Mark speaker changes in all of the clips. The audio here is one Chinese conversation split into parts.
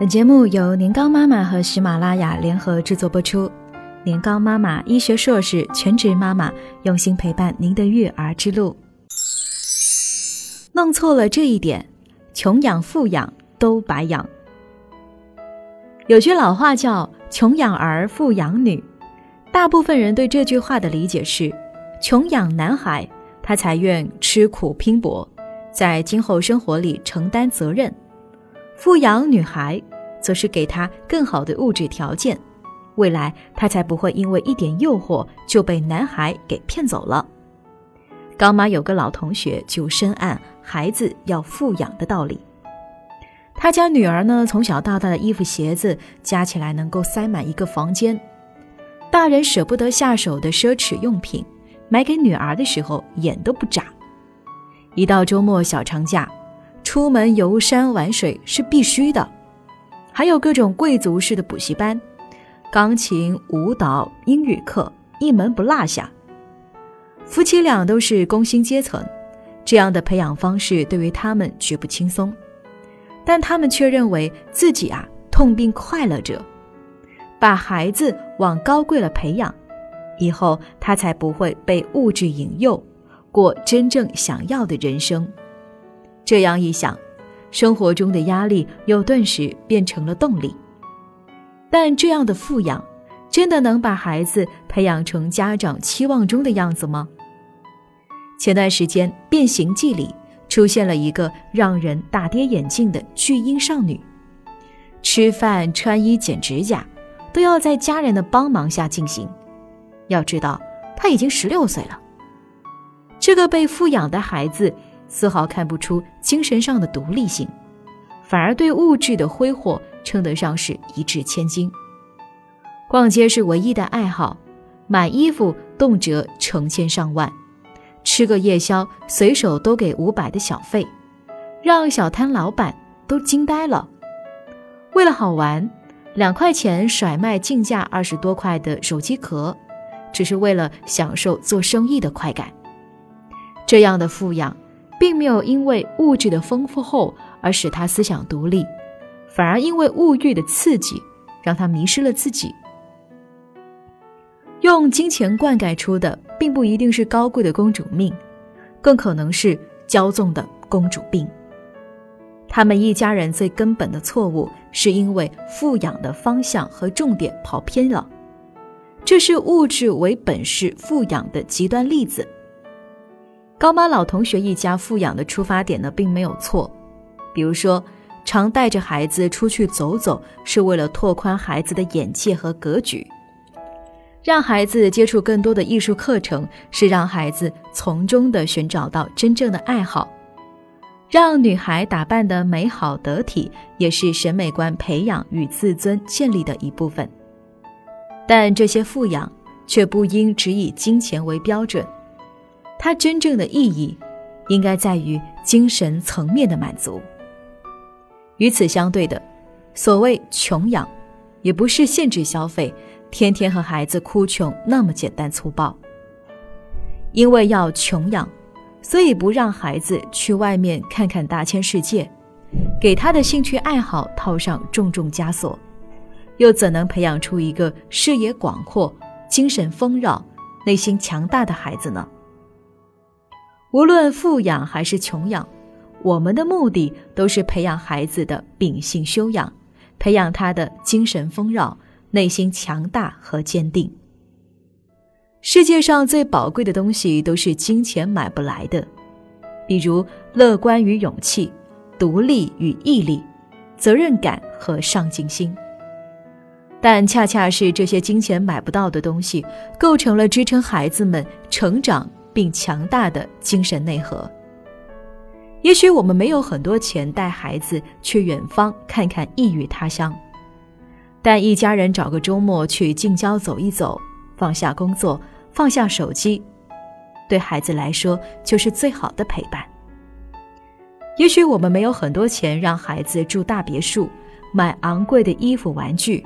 Speaker 1: 本节目由年糕妈妈和喜马拉雅联合制作播出。年糕妈妈医学硕士，全职妈妈，用心陪伴您的育儿之路。弄错了这一点，穷养富养都白养。有句老话叫“穷养儿，富养女”，大部分人对这句话的理解是：穷养男孩，他才愿吃苦拼搏，在今后生活里承担责任；富养女孩，则是给她更好的物质条件。未来她才不会因为一点诱惑就被男孩给骗走了。高妈有个老同学就深谙孩子要富养的道理。他家女儿呢，从小到大的衣服鞋子加起来能够塞满一个房间。大人舍不得下手的奢侈用品，买给女儿的时候眼都不眨。一到周末小长假，出门游山玩水是必须的，还有各种贵族式的补习班。钢琴、舞蹈、英语课一门不落下。夫妻俩都是工薪阶层，这样的培养方式对于他们绝不轻松，但他们却认为自己啊痛并快乐着，把孩子往高贵了培养，以后他才不会被物质引诱，过真正想要的人生。这样一想，生活中的压力又顿时变成了动力。但这样的富养，真的能把孩子培养成家长期望中的样子吗？前段时间，《变形记》里出现了一个让人大跌眼镜的巨婴少女，吃饭、穿衣、剪指甲，都要在家人的帮忙下进行。要知道，她已经十六岁了。这个被富养的孩子，丝毫看不出精神上的独立性，反而对物质的挥霍。称得上是一掷千金。逛街是唯一的爱好，买衣服动辄成千上万，吃个夜宵随手都给五百的小费，让小摊老板都惊呆了。为了好玩，两块钱甩卖进价二十多块的手机壳，只是为了享受做生意的快感。这样的富养，并没有因为物质的丰富后而使他思想独立。反而因为物欲的刺激，让他迷失了自己。用金钱灌溉出的，并不一定是高贵的公主命，更可能是骄纵的公主病。他们一家人最根本的错误，是因为富养的方向和重点跑偏了。这是物质为本是富养的极端例子。高妈老同学一家富养的出发点呢，并没有错，比如说。常带着孩子出去走走，是为了拓宽孩子的眼界和格局；让孩子接触更多的艺术课程，是让孩子从中的寻找到真正的爱好；让女孩打扮的美好得体，也是审美观培养与自尊建立的一部分。但这些富养却不应只以金钱为标准，它真正的意义，应该在于精神层面的满足。与此相对的，所谓穷养，也不是限制消费，天天和孩子哭穷那么简单粗暴。因为要穷养，所以不让孩子去外面看看大千世界，给他的兴趣爱好套上重重枷锁，又怎能培养出一个视野广阔、精神丰饶、内心强大的孩子呢？无论富养还是穷养。我们的目的都是培养孩子的秉性修养，培养他的精神丰饶、内心强大和坚定。世界上最宝贵的东西都是金钱买不来的，比如乐观与勇气、独立与毅力、责任感和上进心。但恰恰是这些金钱买不到的东西，构成了支撑孩子们成长并强大的精神内核。也许我们没有很多钱带孩子去远方看看异域他乡，但一家人找个周末去近郊走一走，放下工作，放下手机，对孩子来说就是最好的陪伴。也许我们没有很多钱让孩子住大别墅，买昂贵的衣服玩具，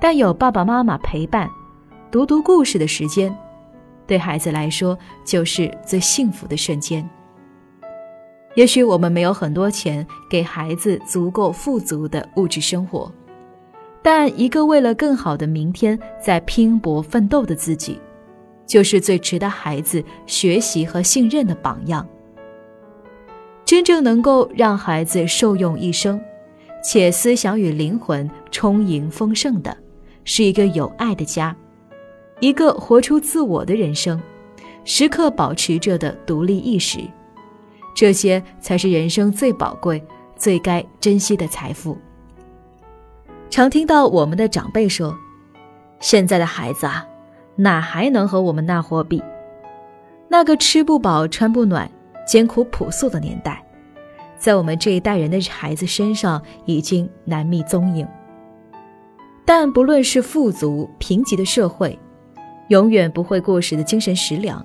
Speaker 1: 但有爸爸妈妈陪伴，读读故事的时间，对孩子来说就是最幸福的瞬间。也许我们没有很多钱给孩子足够富足的物质生活，但一个为了更好的明天在拼搏奋斗的自己，就是最值得孩子学习和信任的榜样。真正能够让孩子受用一生，且思想与灵魂充盈丰盛的，是一个有爱的家，一个活出自我的人生，时刻保持着的独立意识。这些才是人生最宝贵、最该珍惜的财富。常听到我们的长辈说：“现在的孩子啊，哪还能和我们那会比？那个吃不饱、穿不暖、艰苦朴素的年代，在我们这一代人的孩子身上已经难觅踪影。”但不论是富足、贫瘠的社会，永远不会过时的精神食粮。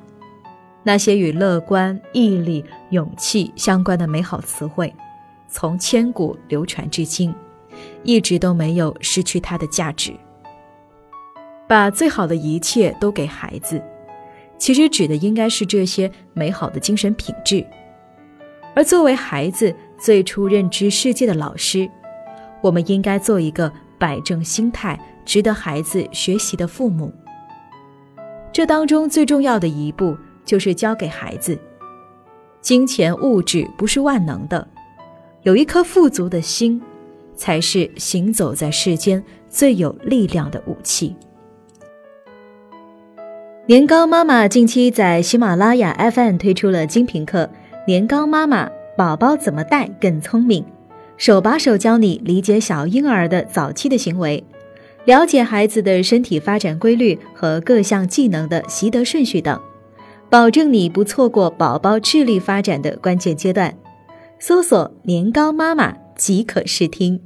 Speaker 1: 那些与乐观、毅力、勇气相关的美好词汇，从千古流传至今，一直都没有失去它的价值。把最好的一切都给孩子，其实指的应该是这些美好的精神品质。而作为孩子最初认知世界的老师，我们应该做一个摆正心态、值得孩子学习的父母。这当中最重要的一步。就是教给孩子，金钱物质不是万能的，有一颗富足的心，才是行走在世间最有力量的武器。年糕妈妈近期在喜马拉雅 FM 推出了精品课《年糕妈妈宝宝怎么带更聪明》，手把手教你理解小婴儿的早期的行为，了解孩子的身体发展规律和各项技能的习得顺序等。保证你不错过宝宝智力发展的关键阶段，搜索“年糕妈妈”即可试听。